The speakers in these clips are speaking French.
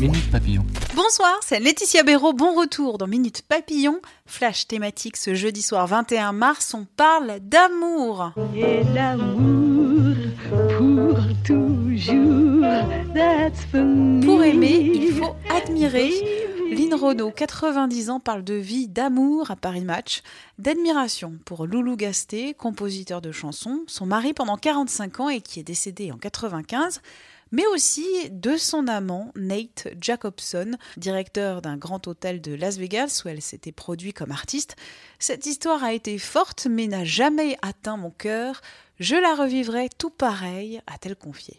Minute Papillon. Bonsoir, c'est Laetitia Béraud. Bon retour dans Minute Papillon. Flash thématique ce jeudi soir 21 mars. On parle d'amour. Et l'amour pour toujours, that's for me. Pour aimer, il faut admirer. Lynn Renaud, 90 ans, parle de vie, d'amour à Paris Match, d'admiration pour Loulou Gasté, compositeur de chansons, son mari pendant 45 ans et qui est décédé en 95 mais aussi de son amant Nate Jacobson, directeur d'un grand hôtel de Las Vegas où elle s'était produite comme artiste. Cette histoire a été forte mais n'a jamais atteint mon cœur. Je la revivrai tout pareil, a-t-elle confié.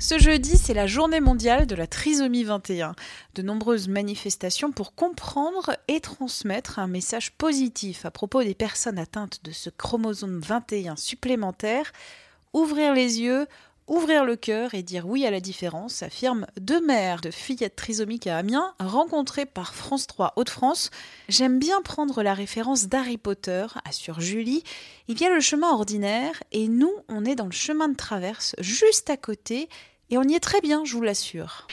Ce jeudi, c'est la journée mondiale de la trisomie 21. De nombreuses manifestations pour comprendre et transmettre un message positif à propos des personnes atteintes de ce chromosome 21 supplémentaire. Ouvrir les yeux, ouvrir le cœur et dire oui à la différence, affirment deux mères de fillettes trisomiques à Amiens, rencontrées par France 3 Hauts-de-France. J'aime bien prendre la référence d'Harry Potter, assure Julie. Il y a le chemin ordinaire et nous, on est dans le chemin de traverse juste à côté et on y est très bien, je vous l'assure.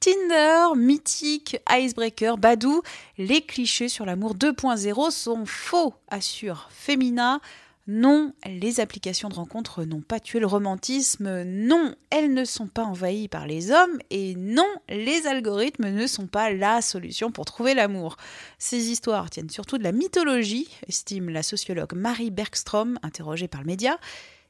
Tinder, mythique, icebreaker, badou, les clichés sur l'amour 2.0 sont faux, assure Femina. Non, les applications de rencontres n'ont pas tué le romantisme, non, elles ne sont pas envahies par les hommes, et non, les algorithmes ne sont pas la solution pour trouver l'amour. Ces histoires tiennent surtout de la mythologie, estime la sociologue Marie Bergstrom, interrogée par le média,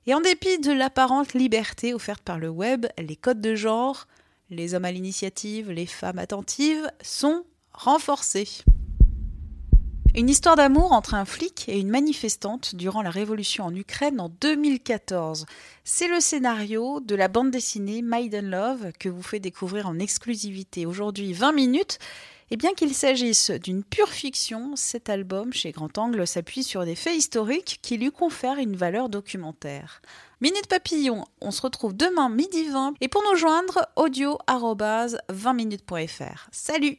et en dépit de l'apparente liberté offerte par le web, les codes de genre, les hommes à l'initiative, les femmes attentives, sont renforcés. Une histoire d'amour entre un flic et une manifestante durant la révolution en Ukraine en 2014. C'est le scénario de la bande dessinée Maiden Love que vous fait découvrir en exclusivité aujourd'hui 20 minutes. Et bien qu'il s'agisse d'une pure fiction, cet album chez Grand Angle s'appuie sur des faits historiques qui lui confèrent une valeur documentaire. Minute Papillon, on se retrouve demain midi 20 et pour nous joindre, audio 20minutes.fr. Salut